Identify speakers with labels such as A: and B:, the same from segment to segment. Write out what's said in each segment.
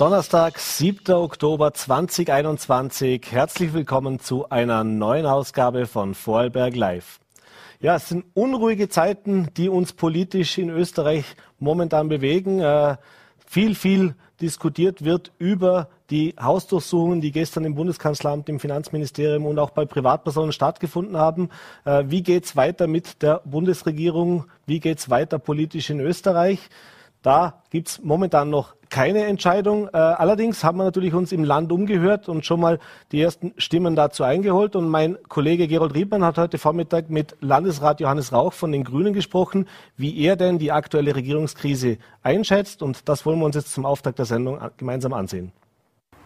A: Donnerstag, 7. Oktober 2021. Herzlich willkommen zu einer neuen Ausgabe von Vorarlberg Live. Ja, es sind unruhige Zeiten, die uns politisch in Österreich momentan bewegen. Äh, viel, viel diskutiert wird über die Hausdurchsuchungen, die gestern im Bundeskanzleramt, im Finanzministerium und auch bei Privatpersonen stattgefunden haben. Äh, wie geht's weiter mit der Bundesregierung? Wie geht's weiter politisch in Österreich? Da gibt's momentan noch keine Entscheidung. Äh, allerdings haben wir natürlich uns im Land umgehört und schon mal die ersten Stimmen dazu eingeholt. Und mein Kollege Gerold Riedmann hat heute Vormittag mit Landesrat Johannes Rauch von den Grünen gesprochen, wie er denn die aktuelle Regierungskrise einschätzt. Und das wollen wir uns jetzt zum Auftakt der Sendung gemeinsam ansehen.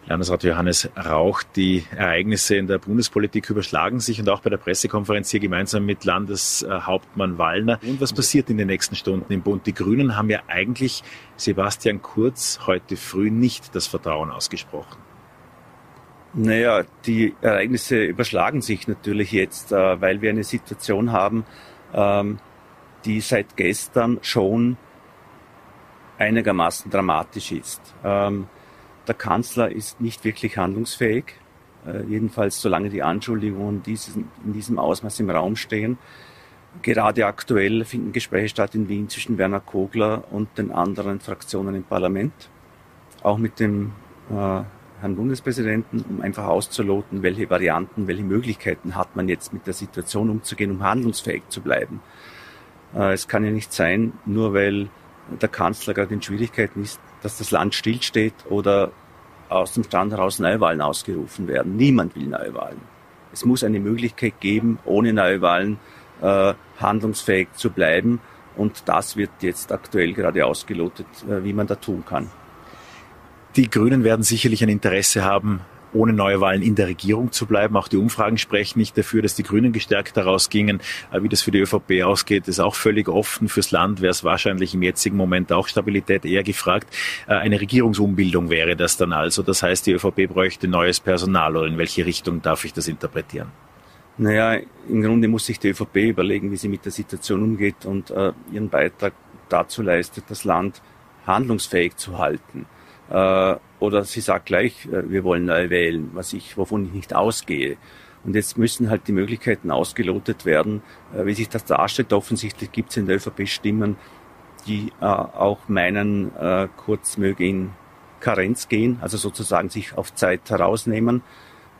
B: Landesrat Johannes Rauch, die Ereignisse in der Bundespolitik überschlagen sich und auch bei der Pressekonferenz hier gemeinsam mit Landeshauptmann Wallner. Und was passiert in den nächsten Stunden im Bund? Die Grünen haben ja eigentlich Sebastian Kurz heute früh nicht das Vertrauen ausgesprochen.
C: Naja, die Ereignisse überschlagen sich natürlich jetzt, äh, weil wir eine Situation haben, ähm, die seit gestern schon einigermaßen dramatisch ist. Der Kanzler ist nicht wirklich handlungsfähig, äh, jedenfalls solange die Anschuldigungen in diesem Ausmaß im Raum stehen. Gerade aktuell finden Gespräche statt in Wien zwischen Werner Kogler und den anderen Fraktionen im Parlament, auch mit dem äh, Herrn Bundespräsidenten, um einfach auszuloten, welche Varianten, welche Möglichkeiten hat man jetzt mit der Situation umzugehen, um handlungsfähig zu bleiben. Äh, es kann ja nicht sein, nur weil der Kanzler gerade in Schwierigkeiten ist, dass das Land stillsteht oder aus dem Stand heraus Neuwahlen ausgerufen werden. Niemand will Neuwahlen. Es muss eine Möglichkeit geben, ohne Neuwahlen äh, handlungsfähig zu bleiben. Und das wird jetzt aktuell gerade ausgelotet, äh, wie man da tun kann.
B: Die Grünen werden sicherlich ein Interesse haben, ohne Neuwahlen in der Regierung zu bleiben. Auch die Umfragen sprechen nicht dafür, dass die Grünen gestärkt daraus gingen. Wie das für die ÖVP ausgeht, ist auch völlig offen. Fürs Land wäre es wahrscheinlich im jetzigen Moment auch Stabilität eher gefragt. Äh, eine Regierungsumbildung wäre das dann also. Das heißt, die ÖVP bräuchte neues Personal oder in welche Richtung darf ich das interpretieren?
C: Naja, im Grunde muss sich die ÖVP überlegen, wie sie mit der Situation umgeht und äh, ihren Beitrag dazu leistet, das Land handlungsfähig zu halten. Äh, oder sie sagt gleich, äh, wir wollen neu wählen, was ich, wovon ich nicht ausgehe. Und jetzt müssen halt die Möglichkeiten ausgelotet werden, äh, wie sich das darstellt. Offensichtlich gibt es in der ÖVP Stimmen, die äh, auch meinen, äh, kurz möge in Karenz gehen, also sozusagen sich auf Zeit herausnehmen.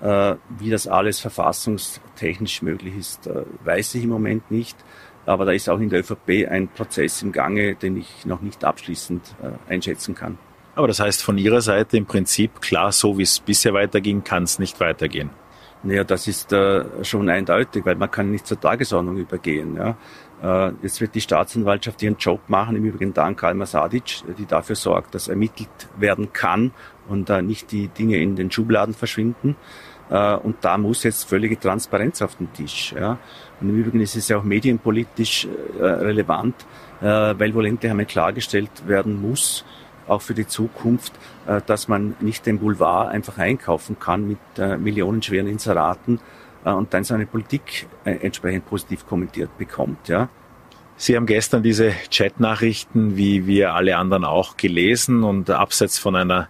C: Äh, wie das alles verfassungstechnisch möglich ist, äh, weiß ich im Moment nicht. Aber da ist auch in der ÖVP ein Prozess im Gange, den ich noch nicht abschließend einschätzen kann.
B: Aber das heißt von Ihrer Seite im Prinzip klar, so wie es bisher weiterging, kann es nicht weitergehen.
C: Naja, das ist äh, schon eindeutig, weil man kann nicht zur Tagesordnung übergehen. Ja. Äh, jetzt wird die Staatsanwaltschaft ihren Job machen, im Übrigen dank Alma Sadic, die dafür sorgt, dass ermittelt werden kann und äh, nicht die Dinge in den Schubladen verschwinden. Äh, und da muss jetzt völlige Transparenz auf den Tisch. Ja. Und im Übrigen ist es ja auch medienpolitisch äh, relevant, äh, weil wohl endlich einmal klargestellt werden muss, auch für die Zukunft, äh, dass man nicht den Boulevard einfach einkaufen kann mit äh, millionenschweren Inseraten äh, und dann seine Politik entsprechend positiv kommentiert bekommt. Ja.
B: Sie haben gestern diese Chatnachrichten, wie wir alle anderen auch, gelesen und abseits von einer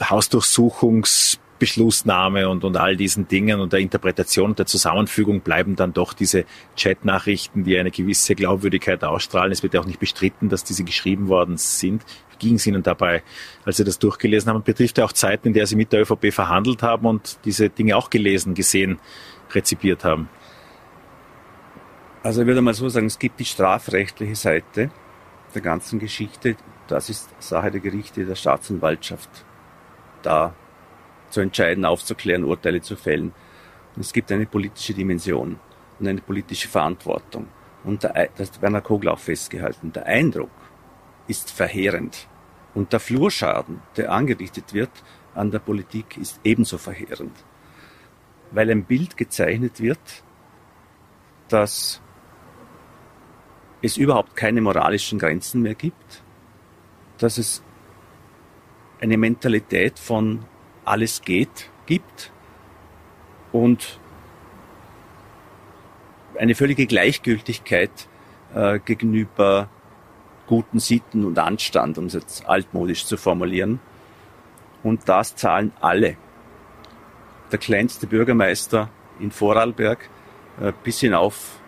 B: Hausdurchsuchungs Beschlussnahme und, und all diesen Dingen und der Interpretation und der Zusammenfügung bleiben dann doch diese Chatnachrichten, die eine gewisse Glaubwürdigkeit ausstrahlen. Es wird ja auch nicht bestritten, dass diese geschrieben worden sind. Wie ging es Ihnen dabei, als Sie das durchgelesen haben? Betrifft ja auch Zeiten, in der Sie mit der ÖVP verhandelt haben und diese Dinge auch gelesen, gesehen, rezipiert haben.
C: Also ich würde mal so sagen, es gibt die strafrechtliche Seite der ganzen Geschichte. Das ist Sache der Gerichte der Staatsanwaltschaft. Da zu entscheiden, aufzuklären, Urteile zu fällen. Und es gibt eine politische Dimension und eine politische Verantwortung. Und der, das Werner Kogler auch festgehalten. Der Eindruck ist verheerend. Und der Flurschaden, der angerichtet wird an der Politik, ist ebenso verheerend. Weil ein Bild gezeichnet wird, dass es überhaupt keine moralischen Grenzen mehr gibt, dass es eine Mentalität von alles geht gibt und eine völlige Gleichgültigkeit äh, gegenüber guten Sitten und Anstand, um es jetzt altmodisch zu formulieren, Und das zahlen alle. Der kleinste Bürgermeister in Vorarlberg äh, bis hinauf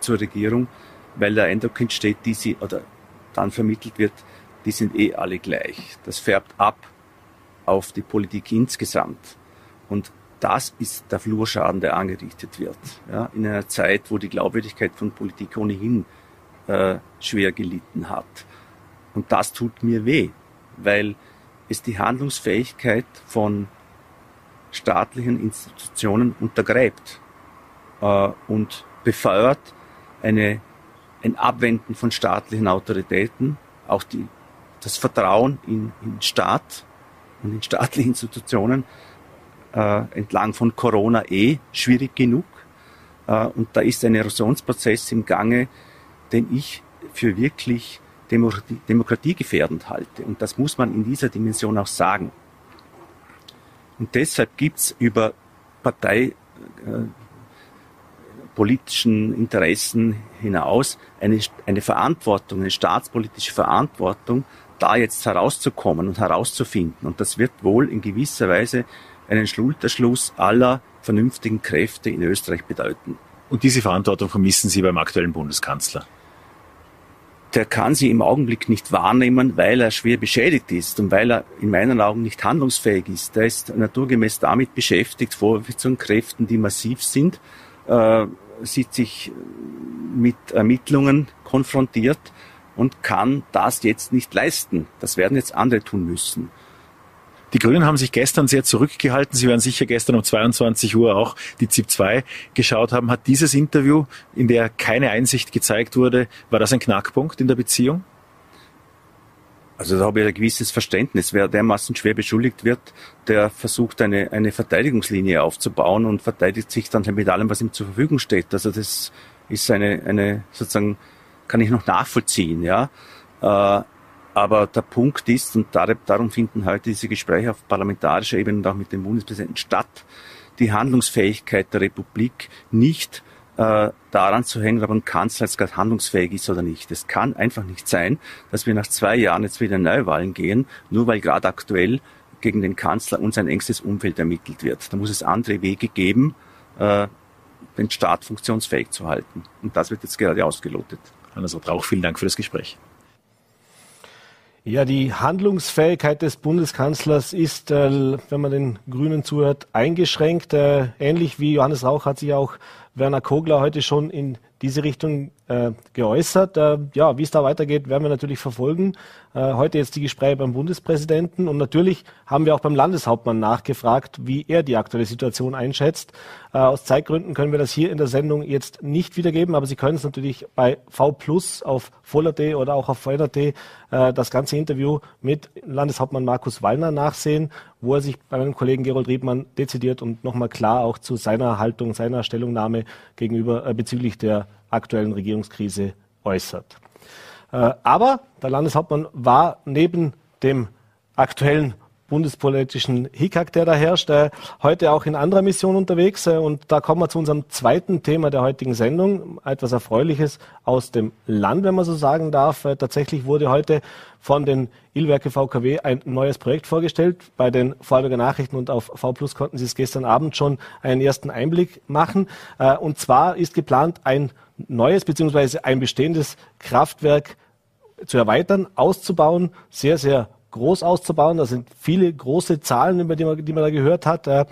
C: zur Regierung, weil der Eindruck entsteht, die sie, oder dann vermittelt wird, die sind eh alle gleich. Das färbt ab auf die Politik insgesamt. Und das ist der Flurschaden, der angerichtet wird. Ja, in einer Zeit, wo die Glaubwürdigkeit von Politik ohnehin äh, schwer gelitten hat. Und das tut mir weh, weil es die Handlungsfähigkeit von staatlichen Institutionen untergräbt äh, und befeuert eine, ein Abwenden von staatlichen Autoritäten, auch die, das Vertrauen in, in Staat und in staatliche Institutionen äh, entlang von Corona eh schwierig genug. Äh, und da ist ein Erosionsprozess im Gange, den ich für wirklich Demokratie, demokratiegefährdend halte. Und das muss man in dieser Dimension auch sagen. Und deshalb gibt es über Partei, äh, politischen Interessen hinaus eine, eine Verantwortung, eine staatspolitische Verantwortung, da jetzt herauszukommen und herauszufinden. Und das wird wohl in gewisser Weise einen Schulterschluss aller vernünftigen Kräfte in Österreich bedeuten.
B: Und diese Verantwortung vermissen Sie beim aktuellen Bundeskanzler?
C: Der kann sie im Augenblick nicht wahrnehmen, weil er schwer beschädigt ist und weil er in meinen Augen nicht handlungsfähig ist. Er ist naturgemäß damit beschäftigt, Vorwürfe zu Kräften, die massiv sind, äh, sieht sich mit Ermittlungen konfrontiert und kann das jetzt nicht leisten. Das werden jetzt andere tun müssen.
B: Die Grünen haben sich gestern sehr zurückgehalten. Sie werden sicher gestern um 22 Uhr auch die ZIP 2 geschaut haben. Hat dieses Interview, in der keine Einsicht gezeigt wurde, war das ein Knackpunkt in der Beziehung?
C: Also da habe ich ein gewisses Verständnis. Wer dermaßen schwer beschuldigt wird, der versucht eine, eine Verteidigungslinie aufzubauen und verteidigt sich dann mit allem, was ihm zur Verfügung steht. Also das ist eine, eine sozusagen, kann ich noch nachvollziehen, ja. Äh, aber der Punkt ist, und darum finden heute diese Gespräche auf parlamentarischer Ebene und auch mit dem Bundespräsidenten statt, die Handlungsfähigkeit der Republik nicht äh, daran zu hängen, ob ein Kanzler jetzt gerade handlungsfähig ist oder nicht. Es kann einfach nicht sein, dass wir nach zwei Jahren jetzt wieder in Neuwahlen gehen, nur weil gerade aktuell gegen den Kanzler und sein engstes Umfeld ermittelt wird. Da muss es andere Wege geben, äh, den Staat funktionsfähig zu halten. Und das wird jetzt gerade ausgelotet.
B: Hannes Rauch, vielen Dank für das Gespräch.
A: Ja, die Handlungsfähigkeit des Bundeskanzlers ist, äh, wenn man den Grünen zuhört, eingeschränkt. Äh, ähnlich wie Johannes Rauch hat sich auch Werner Kogler heute schon in diese Richtung äh, geäußert. Äh, ja, wie es da weitergeht, werden wir natürlich verfolgen. Äh, heute jetzt die Gespräche beim Bundespräsidenten und natürlich haben wir auch beim Landeshauptmann nachgefragt, wie er die aktuelle Situation einschätzt. Äh, aus Zeitgründen können wir das hier in der Sendung jetzt nicht wiedergeben, aber Sie können es natürlich bei V Plus auf Voller.de oder auch auf VNRT äh, das ganze Interview mit Landeshauptmann Markus Wallner nachsehen, wo er sich bei meinem Kollegen Gerold Riedmann dezidiert und nochmal klar auch zu seiner Haltung, seiner Stellungnahme gegenüber äh, bezüglich der aktuellen Regierungskrise äußert. Äh, aber der Landeshauptmann war neben dem aktuellen bundespolitischen Hickhack, der da herrscht, äh, heute auch in anderer Mission unterwegs. Äh, und da kommen wir zu unserem zweiten Thema der heutigen Sendung. Etwas Erfreuliches aus dem Land, wenn man so sagen darf. tatsächlich wurde heute von den Ilwerke VKW ein neues Projekt vorgestellt. Bei den Vorarlberger Nachrichten und auf V Plus konnten Sie es gestern Abend schon einen ersten Einblick machen. und zwar ist geplant ein neues bzw. ein bestehendes Kraftwerk zu erweitern, auszubauen, sehr, sehr groß auszubauen. Das sind viele große Zahlen, über die man, die man da gehört hat. Äh,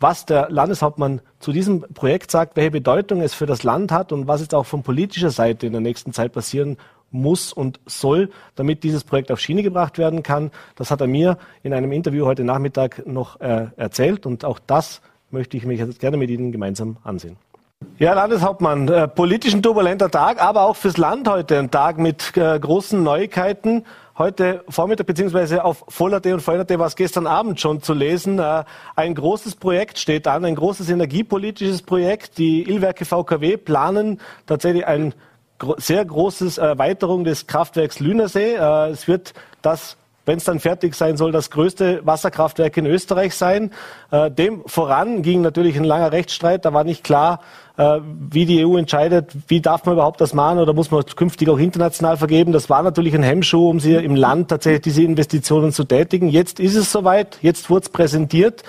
A: was der Landeshauptmann zu diesem Projekt sagt, welche Bedeutung es für das Land hat und was jetzt auch von politischer Seite in der nächsten Zeit passieren muss und soll, damit dieses Projekt auf Schiene gebracht werden kann. Das hat er mir in einem Interview heute Nachmittag noch äh, erzählt und auch das möchte ich mich jetzt gerne mit Ihnen gemeinsam ansehen. Ja, Landeshauptmann, äh, politisch ein turbulenter Tag, aber auch fürs Land heute ein Tag mit äh, großen Neuigkeiten. Heute Vormittag beziehungsweise auf Voller.de und Voller.de war es gestern Abend schon zu lesen. Äh, ein großes Projekt steht an, ein großes energiepolitisches Projekt. Die Illwerke VKW planen tatsächlich ein gro sehr großes Erweiterung des Kraftwerks Lünersee. Äh, es wird das wenn es dann fertig sein soll, das größte Wasserkraftwerk in Österreich sein. Äh, dem voran ging natürlich ein langer Rechtsstreit. Da war nicht klar, wie die EU entscheidet, wie darf man überhaupt das machen oder muss man künftig auch international vergeben. Das war natürlich ein Hemmschuh, um sie im Land tatsächlich diese Investitionen zu tätigen. Jetzt ist es soweit, jetzt wurde es präsentiert.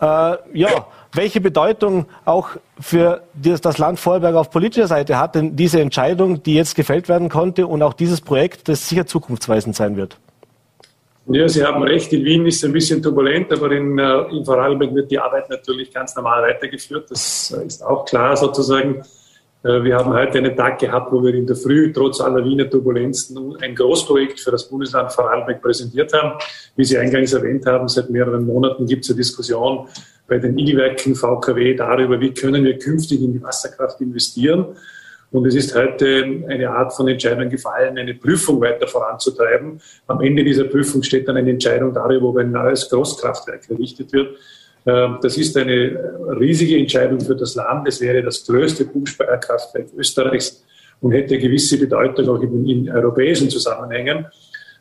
A: Äh, ja, welche Bedeutung auch für das Land Vorarlberg auf politischer Seite hat denn diese Entscheidung, die jetzt gefällt werden konnte und auch dieses Projekt, das sicher zukunftsweisend sein wird?
D: Ja, Sie haben recht, in Wien ist es ein bisschen turbulent, aber in, äh, in Vorarlberg wird die Arbeit natürlich ganz normal weitergeführt. Das äh, ist auch klar sozusagen. Äh, wir haben heute einen Tag gehabt, wo wir in der Früh trotz aller Wiener Turbulenzen ein Großprojekt für das Bundesland Vorarlberg präsentiert haben. Wie Sie eingangs erwähnt haben, seit mehreren Monaten gibt es eine Diskussion bei den E-Werken VKW darüber, wie können wir künftig in die Wasserkraft investieren. Und es ist heute eine Art von Entscheidung gefallen, eine Prüfung weiter voranzutreiben. Am Ende dieser Prüfung steht dann eine Entscheidung darüber, ob ein neues Großkraftwerk errichtet wird. Ähm, das ist eine riesige Entscheidung für das Land. Es wäre das größte Pumpspeicherkraftwerk Österreichs und hätte gewisse Bedeutung auch in, in europäischen Zusammenhängen.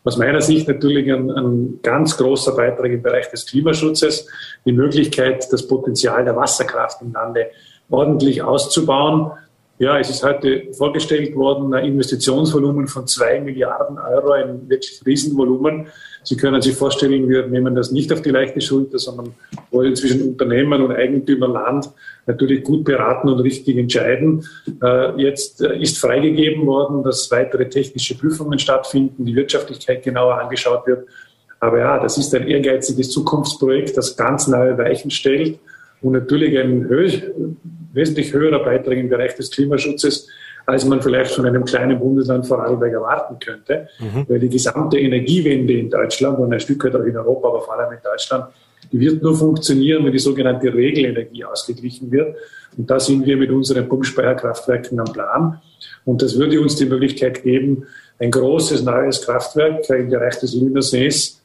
D: Aus meiner Sicht natürlich ein, ein, ganz großer Beitrag im Bereich des Klimaschutzes, die Möglichkeit, das Potenzial der Wasserkraft im Lande ordentlich auszubauen ja, es ist heute vorgestellt worden, ein Investitionsvolumen von zwei Milliarden Euro, ein wirklich Riesenvolumen. Sie können sich vorstellen, wir nehmen das nicht auf die leichte Schulter, sondern wollen zwischen Unternehmen und Eigentümer Land natürlich gut beraten und richtig entscheiden. Äh, jetzt äh, ist freigegeben worden, dass weitere technische Prüfungen stattfinden, die Wirtschaftlichkeit genauer angeschaut wird. Aber ja, das ist ein ehrgeiziges Zukunftsprojekt, das ganz neue Weichen stellt und natürlich ein wesentlich höherer Beitrag im Bereich des Klimaschutzes, als man vielleicht von einem kleinen Bundesland Vorarlberg erwarten könnte, mhm. weil die gesamte Energiewende in Deutschland und ein Stück weit auch in Europa, aber vor allem in Deutschland, die wird nur funktionieren, wenn die sogenannte Regelenergie ausgeglichen wird. Und da sind wir mit unseren Pumpspeicherkraftwerken am Plan. Und das würde uns die Möglichkeit geben, ein großes neues Kraftwerk im Bereich des Lünersees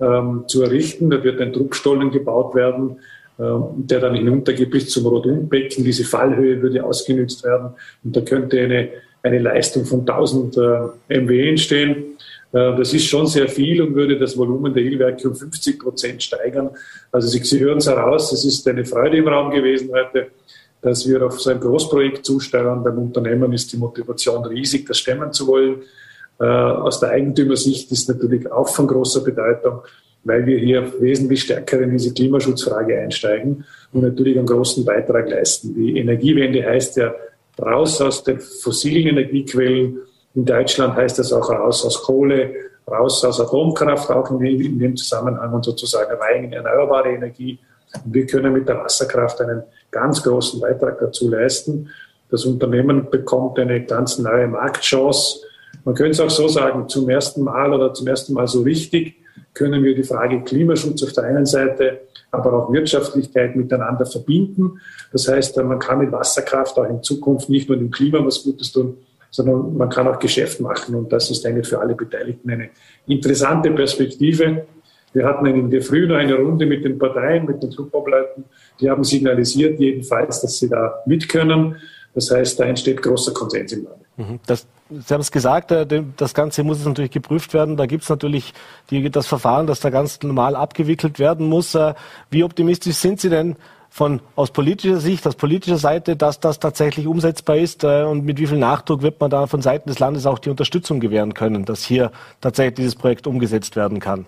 D: ähm, zu errichten. Da wird ein Druckstollen gebaut werden, der dann hinuntergeht bis zum Rodunbecken. Diese Fallhöhe würde ausgenutzt werden und da könnte eine, eine Leistung von 1000 äh, MW entstehen. Äh, das ist schon sehr viel und würde das Volumen der Ölwerke um 50 Prozent steigern. Also Sie, Sie hören es heraus, es ist eine Freude im Raum gewesen heute, dass wir auf so ein Großprojekt zusteuern. Beim Unternehmen ist die Motivation riesig, das stemmen zu wollen. Äh, aus der Eigentümersicht ist natürlich auch von großer Bedeutung weil wir hier wesentlich stärker in diese Klimaschutzfrage einsteigen und natürlich einen großen Beitrag leisten. Die Energiewende heißt ja raus aus den fossilen Energiequellen. In Deutschland heißt das auch raus aus Kohle, raus aus Atomkraft, auch in dem Zusammenhang und sozusagen rein in erneuerbare Energie. Und wir können mit der Wasserkraft einen ganz großen Beitrag dazu leisten. Das Unternehmen bekommt eine ganz neue Marktchance. Man könnte es auch so sagen, zum ersten Mal oder zum ersten Mal so richtig können wir die Frage Klimaschutz auf der einen Seite, aber auch Wirtschaftlichkeit miteinander verbinden. Das heißt, man kann mit Wasserkraft auch in Zukunft nicht nur dem Klima was Gutes tun, sondern man kann auch Geschäft machen. Und das ist eigentlich für alle Beteiligten eine interessante Perspektive. Wir hatten in der Früh noch eine Runde mit den Parteien, mit den Clubobleuten. Die haben signalisiert jedenfalls, dass sie da mit können. Das heißt, da entsteht großer Konsens im Lande.
A: Mhm. Das, Sie haben es gesagt, äh, das Ganze muss natürlich geprüft werden. Da gibt es natürlich die, das Verfahren, das da ganz normal abgewickelt werden muss. Äh, wie optimistisch sind Sie denn von, aus politischer Sicht, aus politischer Seite, dass das tatsächlich umsetzbar ist äh, und mit wie viel Nachdruck wird man da von Seiten des Landes auch die Unterstützung gewähren können, dass hier tatsächlich dieses Projekt umgesetzt werden kann?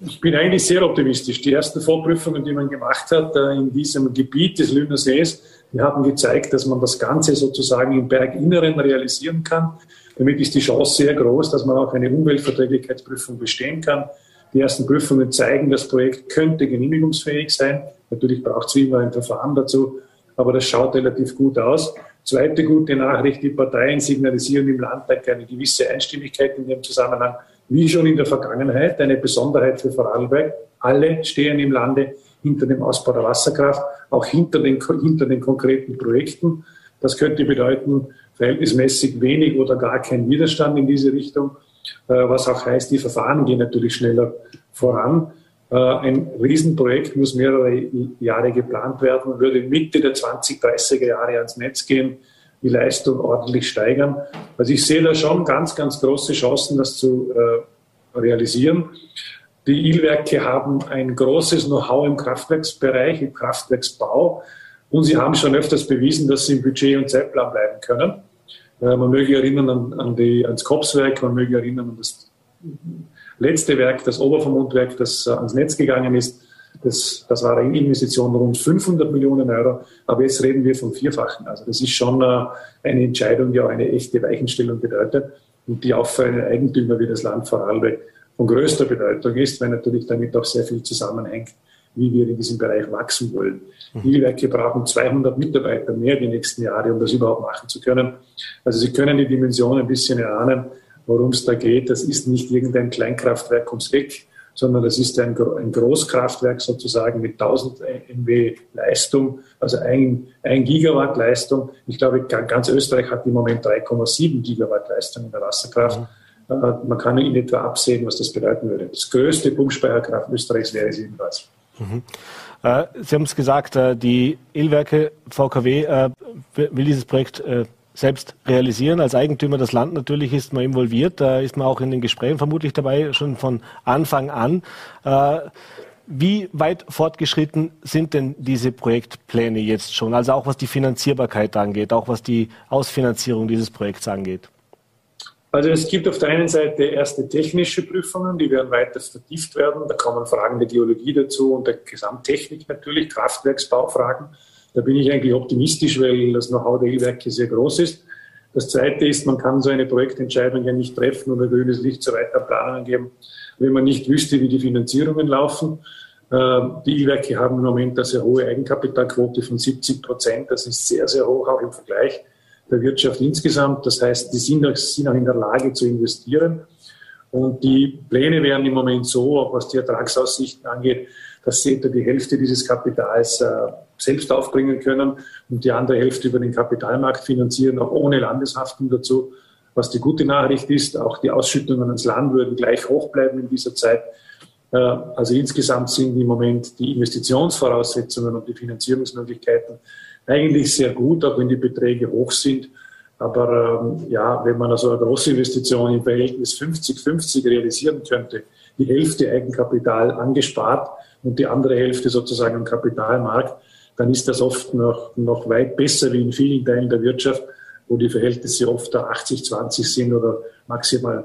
D: Ich bin eigentlich sehr optimistisch. Die ersten Vorprüfungen, die man gemacht hat in diesem Gebiet des Lüner Sees, wir haben gezeigt, dass man das Ganze sozusagen im Berginneren realisieren kann. Damit ist die Chance sehr groß, dass man auch eine Umweltverträglichkeitsprüfung bestehen kann. Die ersten Prüfungen zeigen, das Projekt könnte genehmigungsfähig sein. Natürlich braucht es immer ein Verfahren dazu, aber das schaut relativ gut aus. Zweite gute Nachricht, die Parteien signalisieren im Landtag eine gewisse Einstimmigkeit in dem Zusammenhang, wie schon in der Vergangenheit, eine Besonderheit für Vorarlberg. Alle stehen im Lande hinter dem Ausbau der Wasserkraft, auch hinter den, hinter den konkreten Projekten. Das könnte bedeuten, verhältnismäßig wenig oder gar kein Widerstand in diese Richtung, äh, was auch heißt, die Verfahren gehen natürlich schneller voran. Äh, ein Riesenprojekt muss mehrere Jahre geplant werden, würde Mitte der 20, 30er Jahre ans Netz gehen, die Leistung ordentlich steigern. Also ich sehe da schon ganz, ganz große Chancen, das zu, äh, realisieren. Die Ilwerke haben ein großes Know-how im Kraftwerksbereich, im Kraftwerksbau. Und sie haben schon öfters bewiesen, dass sie im Budget und Zeitplan bleiben können. Äh, man möge erinnern an, an die, ans Kopswerk, man möge erinnern an das letzte Werk, das Obervermundwerk, das äh, ans Netz gegangen ist. Das, das war eine Investition rund 500 Millionen Euro, aber jetzt reden wir vom Vierfachen. Also das ist schon äh, eine Entscheidung, die auch eine echte Weichenstellung bedeutet und die auch für einen Eigentümer wie das Land Vorarlberg von größter Bedeutung ist, weil natürlich damit auch sehr viel zusammenhängt, wie wir in diesem Bereich wachsen wollen. Mhm. Die Werke brauchen 200 Mitarbeiter mehr die nächsten Jahre, um das überhaupt machen zu können. Also Sie können die Dimension ein bisschen erahnen, worum es da geht. Das ist nicht irgendein Kleinkraftwerk ums Eck, sondern das ist ein, ein Großkraftwerk sozusagen mit 1000 MW Leistung, also ein, ein Gigawatt Leistung. Ich glaube, ganz Österreich hat im Moment 3,7 Gigawatt Leistung in der Wasserkraft. Mhm. Äh, man kann in etwa absehen, was das bedeuten würde. Das größte Pumpspeicherkraft Österreichs wäre es jedenfalls. Mhm.
A: Äh, Sie haben es gesagt, äh, die Ölwerke VKW will dieses Projekt selbst realisieren. Als Eigentümer das Land natürlich ist man involviert. Da ist man auch in den Gesprächen vermutlich dabei, schon von Anfang an. Wie weit fortgeschritten sind denn diese Projektpläne jetzt schon? Also auch was die Finanzierbarkeit angeht, auch was die Ausfinanzierung dieses Projekts angeht?
D: Also es gibt auf der einen Seite erste technische Prüfungen, die werden weiter vertieft werden. Da kommen Fragen der Geologie dazu und der Gesamttechnik natürlich, Kraftwerksbaufragen. Da bin ich eigentlich optimistisch, weil das Know-how der E-Werke sehr groß ist. Das Zweite ist, man kann so eine Projektentscheidung ja nicht treffen oder grünes Licht zu weiteren Planungen geben, wenn man nicht wüsste, wie die Finanzierungen laufen. Ähm, die E-Werke haben im Moment eine sehr hohe Eigenkapitalquote von 70 Prozent. Das ist sehr, sehr hoch auch im Vergleich der Wirtschaft insgesamt. Das heißt, die sind auch, sind auch in der Lage zu investieren. Und die Pläne wären im Moment so, auch was die Ertragsaussichten angeht, dass sie etwa die Hälfte dieses Kapitals äh, selbst aufbringen können und die andere Hälfte über den Kapitalmarkt finanzieren, auch ohne Landeshaftung dazu. Was die gute Nachricht ist, auch die Ausschüttungen ans Land würden gleich hoch bleiben in dieser Zeit. Äh, also insgesamt sind im Moment die Investitionsvoraussetzungen und die Finanzierungsmöglichkeiten eigentlich sehr gut, auch wenn die Beträge hoch sind. Aber ähm, ja, wenn man also eine große Investition im Verhältnis 50-50 realisieren könnte, die Hälfte Eigenkapital angespart und die andere Hälfte sozusagen am Kapitalmarkt, dann ist das oft noch, noch weit besser wie in vielen Teilen der Wirtschaft, wo die Verhältnisse oft 80-20 sind oder maximal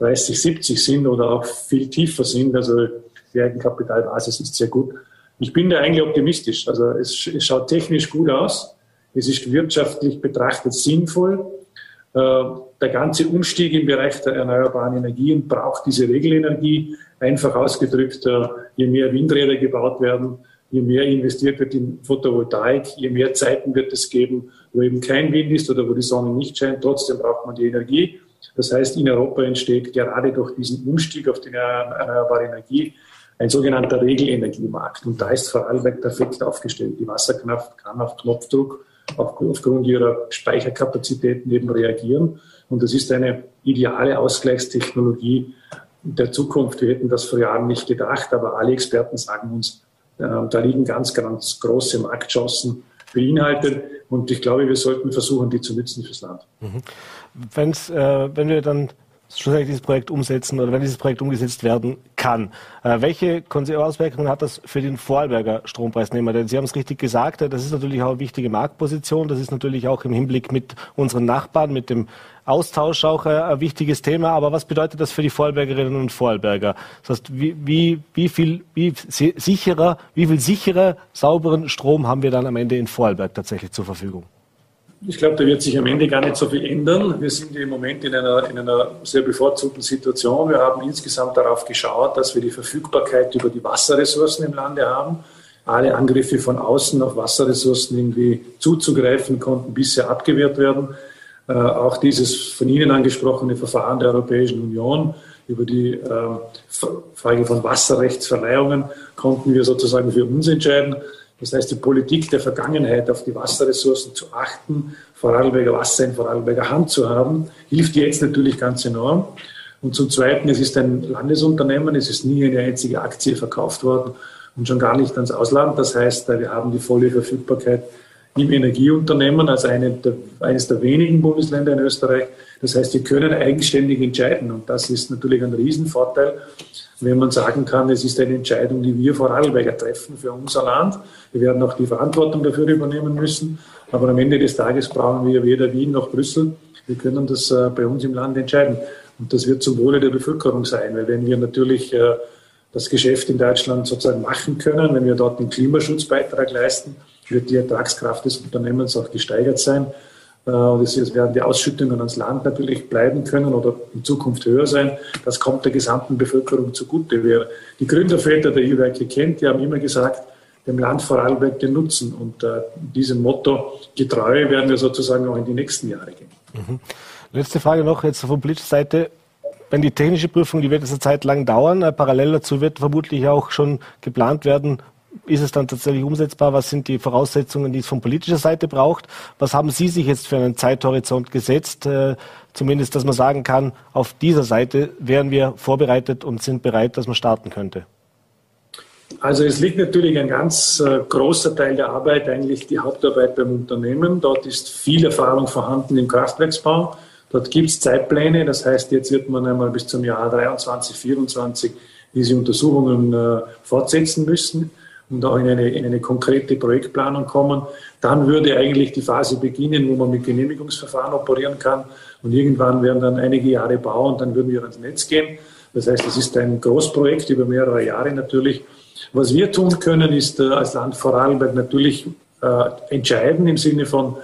D: 30-70 sind oder auch viel tiefer sind. Also die Eigenkapitalbasis ist sehr gut. Ich bin da eigentlich optimistisch. Also es, es schaut technisch gut aus. Es ist wirtschaftlich betrachtet sinnvoll. Äh, der ganze Umstieg im Bereich der erneuerbaren Energien braucht diese Regelenergie. Einfach ausgedrückt, äh, je mehr Windräder gebaut werden, je mehr investiert wird in Photovoltaik, je mehr Zeiten wird es geben, wo eben kein Wind ist oder wo die Sonne nicht scheint. Trotzdem braucht man die Energie. Das heißt, in Europa entsteht gerade durch diesen Umstieg auf die erneuerbare Energie ein sogenannter Regelenergiemarkt. Und da ist Vorarlberg perfekt aufgestellt. Die Wasserkraft kann auf Knopfdruck aufgrund ihrer Speicherkapazitäten eben reagieren. Und das ist eine ideale Ausgleichstechnologie der Zukunft. Wir hätten das vor Jahren nicht gedacht, aber alle Experten sagen uns, äh, da liegen ganz, ganz große Marktchancen beinhaltet. Und ich glaube, wir sollten versuchen, die zu nutzen fürs Land.
A: Mhm. Wenn's, äh, wenn wir dann schlussendlich dieses Projekt umsetzen oder wenn dieses Projekt umgesetzt werden kann. Äh, welche Auswirkungen hat das für den Vorarlberger Strompreisnehmer? Denn Sie haben es richtig gesagt, äh, das ist natürlich auch eine wichtige Marktposition. Das ist natürlich auch im Hinblick mit unseren Nachbarn, mit dem Austausch auch äh, ein wichtiges Thema. Aber was bedeutet das für die Vorarlbergerinnen und Vorarlberger? Das heißt, wie, wie, wie viel wie sicherer, wie viel sicherer, sauberen Strom haben wir dann am Ende in Vorarlberg tatsächlich zur Verfügung?
D: Ich glaube, da wird sich am Ende gar nicht so viel ändern. Wir sind im Moment in einer, in einer sehr bevorzugten Situation. Wir haben insgesamt darauf geschaut, dass wir die Verfügbarkeit über die Wasserressourcen im Lande haben. Alle Angriffe von außen auf Wasserressourcen irgendwie zuzugreifen, konnten bisher abgewehrt werden. Äh, auch dieses von Ihnen angesprochene Verfahren der Europäischen Union über die äh, Frage von Wasserrechtsverleihungen konnten wir sozusagen für uns entscheiden. Das heißt, die Politik der Vergangenheit auf die Wasserressourcen zu achten, Vorarlberger Wasser in Vorarlberger Hand zu haben, hilft jetzt natürlich ganz enorm. Und zum Zweiten, es ist ein Landesunternehmen, es ist nie eine einzige Aktie verkauft worden und schon gar nicht ans Ausland. Das heißt, wir haben die volle Verfügbarkeit im Energieunternehmen, also eine der, eines der wenigen Bundesländer in Österreich. Das heißt, wir können eigenständig entscheiden und das ist natürlich ein Riesenvorteil, wenn man sagen kann, es ist eine Entscheidung, die wir Vorarlberger treffen für unser Land. Wir werden auch die Verantwortung dafür übernehmen müssen, aber am Ende des Tages brauchen wir weder Wien noch Brüssel. Wir können das äh, bei uns im Land entscheiden. Und das wird zum Wohle der Bevölkerung sein, weil wenn wir natürlich äh, das Geschäft in Deutschland sozusagen machen können, wenn wir dort den Klimaschutzbeitrag leisten, wird die Ertragskraft des Unternehmens auch gesteigert sein. Äh, es werden die Ausschüttungen ans Land natürlich bleiben können oder in Zukunft höher sein. Das kommt der gesamten Bevölkerung zugute. Die Gründerväter der E-Werke kennt, die haben immer gesagt, dem Land Vorarlberg den Nutzen. Und äh, diesem Motto getreu werden wir sozusagen auch in die nächsten Jahre gehen.
A: Mhm. Letzte Frage noch jetzt von politischer Seite. Wenn die technische Prüfung, die wird jetzt eine Zeit lang dauern, äh, parallel dazu wird vermutlich auch schon geplant werden, ist es dann tatsächlich umsetzbar? Was sind die Voraussetzungen, die es von politischer Seite braucht? Was haben Sie sich jetzt für einen Zeithorizont gesetzt? Äh, zumindest, dass man sagen kann, auf dieser Seite wären wir vorbereitet und sind bereit, dass man starten könnte.
D: Also es liegt natürlich ein ganz äh, großer Teil der Arbeit, eigentlich die Hauptarbeit beim Unternehmen. Dort ist viel Erfahrung vorhanden im Kraftwerksbau. Dort gibt es Zeitpläne. Das heißt, jetzt wird man einmal bis zum Jahr 23, 24 diese Untersuchungen äh, fortsetzen müssen und auch in eine, in eine konkrete Projektplanung kommen. Dann würde eigentlich die Phase beginnen, wo man mit Genehmigungsverfahren operieren kann. Und irgendwann werden dann einige Jahre Bau und dann würden wir ans Netz gehen. Das heißt, es ist ein Großprojekt über mehrere Jahre natürlich. Was wir tun können, ist äh, als Land Vorarlberg natürlich äh, entscheiden im Sinne von,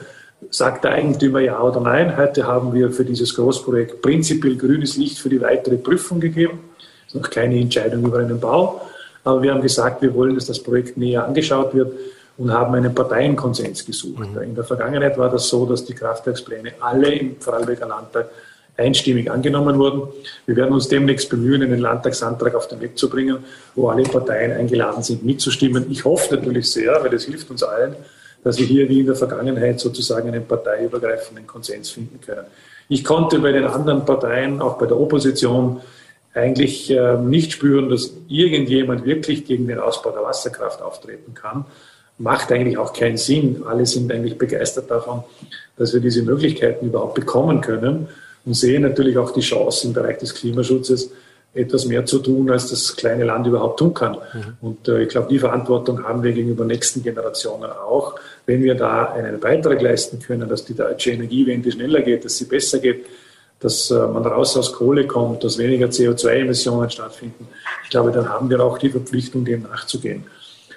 D: sagt der Eigentümer ja oder nein. Heute haben wir für dieses Großprojekt prinzipiell grünes Licht für die weitere Prüfung gegeben. Es ist noch keine Entscheidung über einen Bau. Aber wir haben gesagt, wir wollen, dass das Projekt näher angeschaut wird und haben einen Parteienkonsens gesucht. Mhm. In der Vergangenheit war das so, dass die Kraftwerkspläne alle im Vorarlberger Landtag einstimmig angenommen wurden. Wir werden uns demnächst bemühen, einen Landtagsantrag auf den Weg zu bringen, wo alle Parteien eingeladen sind, mitzustimmen. Ich hoffe natürlich sehr, weil das hilft uns allen, dass wir hier wie in der Vergangenheit sozusagen einen parteiübergreifenden Konsens finden können. Ich konnte bei den anderen Parteien, auch bei der Opposition, eigentlich äh, nicht spüren, dass irgendjemand wirklich gegen den Ausbau der Wasserkraft auftreten kann. Macht eigentlich auch keinen Sinn. Alle sind eigentlich begeistert davon, dass wir diese Möglichkeiten überhaupt bekommen können und sehen natürlich auch die Chance im Bereich des Klimaschutzes, etwas mehr zu tun, als das kleine Land überhaupt tun kann. Mhm. Und äh, ich glaube, die Verantwortung haben wir gegenüber nächsten Generationen auch. Wenn wir da einen Beitrag leisten können, dass die deutsche Energiewende schneller geht, dass sie besser geht, dass äh, man raus aus Kohle kommt, dass weniger CO2-Emissionen stattfinden. Ich glaube, dann haben wir auch die Verpflichtung, dem nachzugehen.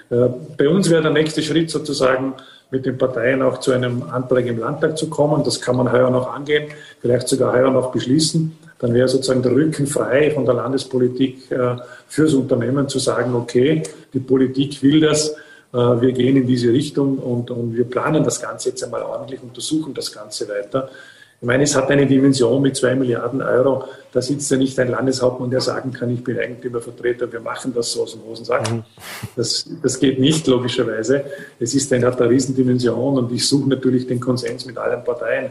D: Äh, bei uns wäre der nächste Schritt sozusagen, mit den Parteien auch zu einem Antrag im Landtag zu kommen. Das kann man heuer noch angehen, vielleicht sogar heuer noch beschließen. Dann wäre sozusagen der Rücken frei von der Landespolitik äh, fürs Unternehmen zu sagen, okay, die Politik will das, wir gehen in diese Richtung und, und wir planen das Ganze jetzt einmal ordentlich, untersuchen das Ganze weiter. Ich meine, es hat eine Dimension mit zwei Milliarden Euro. Da sitzt ja nicht ein Landeshauptmann, der sagen kann, ich bin Eigentümervertreter, wir machen das so aus dem Hosensack. Mhm. Das, das geht nicht, logischerweise. Es ist eine, hat eine Riesendimension und ich suche natürlich den Konsens mit allen Parteien,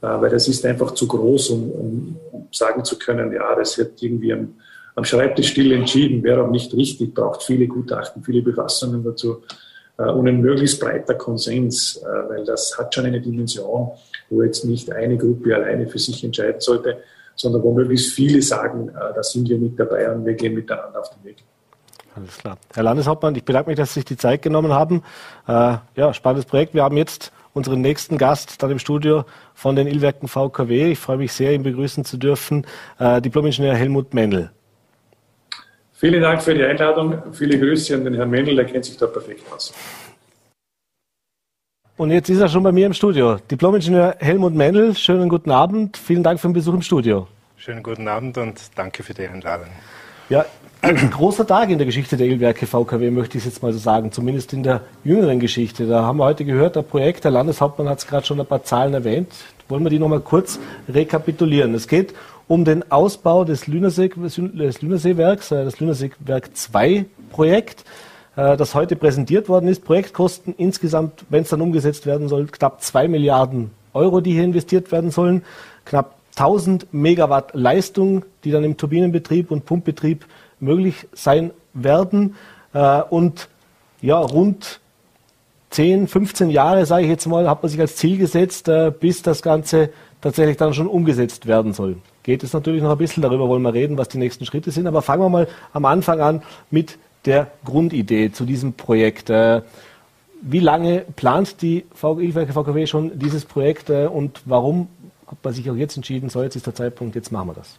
D: äh, weil das ist einfach zu groß, um, um, um sagen zu können, ja, das wird irgendwie am, am Schreibtisch still entschieden, wäre auch nicht richtig, braucht viele Gutachten, viele Befassungen dazu äh, und ein möglichst breiter Konsens, äh, weil das hat schon eine Dimension wo jetzt nicht eine Gruppe alleine für sich entscheiden sollte, sondern wo möglichst viele sagen, äh, da sind wir mit dabei und wir gehen miteinander auf den Weg.
A: Alles klar. Herr Landeshauptmann, ich bedanke mich, dass Sie sich die Zeit genommen haben. Äh, ja, spannendes Projekt. Wir haben jetzt unseren nächsten Gast dann im Studio von den Illwerken VKW. Ich freue mich sehr, ihn begrüßen zu dürfen, äh, Diplom-Ingenieur Helmut Mendel.
D: Vielen Dank für die Einladung. Viele Grüße an den Herrn Mendel, der kennt sich da perfekt aus.
A: Und jetzt ist er schon bei mir im Studio. Diplom-Ingenieur Helmut Mendel, schönen guten Abend. Vielen Dank für den Besuch im Studio.
E: Schönen guten Abend und danke für die Einladung.
A: Ja, ein großer Tag in der Geschichte der Ölwerke VKW, möchte ich jetzt mal so sagen, zumindest in der jüngeren Geschichte. Da haben wir heute gehört, der Projekt, der Landeshauptmann hat es gerade schon ein paar Zahlen erwähnt. Wollen wir die nochmal kurz rekapitulieren? Es geht um den Ausbau des Lünersee-Werks, äh, das Lünersee-Werk 2 Projekt. Äh, das heute präsentiert worden ist. Projektkosten insgesamt, wenn es dann umgesetzt werden soll, knapp zwei Milliarden Euro, die hier investiert werden sollen. Knapp 1000 Megawatt Leistung, die dann im Turbinenbetrieb und Pumpbetrieb möglich sein werden. Äh, und ja, rund 10, 15 Jahre, sage ich jetzt mal, hat man sich als Ziel gesetzt, äh, bis das Ganze tatsächlich dann schon umgesetzt werden soll. Geht es natürlich noch ein bisschen, darüber wollen wir reden, was die nächsten Schritte sind, aber fangen wir mal am Anfang an mit der Grundidee zu diesem Projekt. Äh, wie lange plant die Ilwerke VKW schon dieses Projekt äh, und warum hat man sich auch jetzt entschieden, so jetzt ist der Zeitpunkt, jetzt machen wir das?